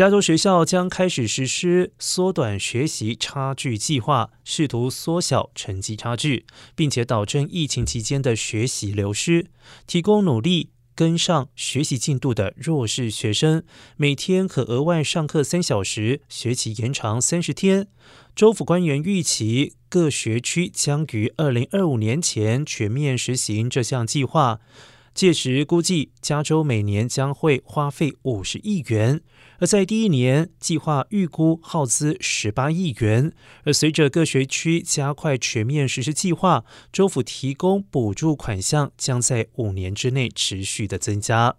加州学校将开始实施缩短学习差距计划，试图缩小成绩差距，并且导致疫情期间的学习流失，提供努力跟上学习进度的弱势学生每天可额外上课三小时，学期延长三十天。州府官员预期各学区将于二零二五年前全面实行这项计划。届时估计，加州每年将会花费五十亿元，而在第一年，计划预估耗资十八亿元。而随着各学区加快全面实施计划，州府提供补助款项将在五年之内持续的增加。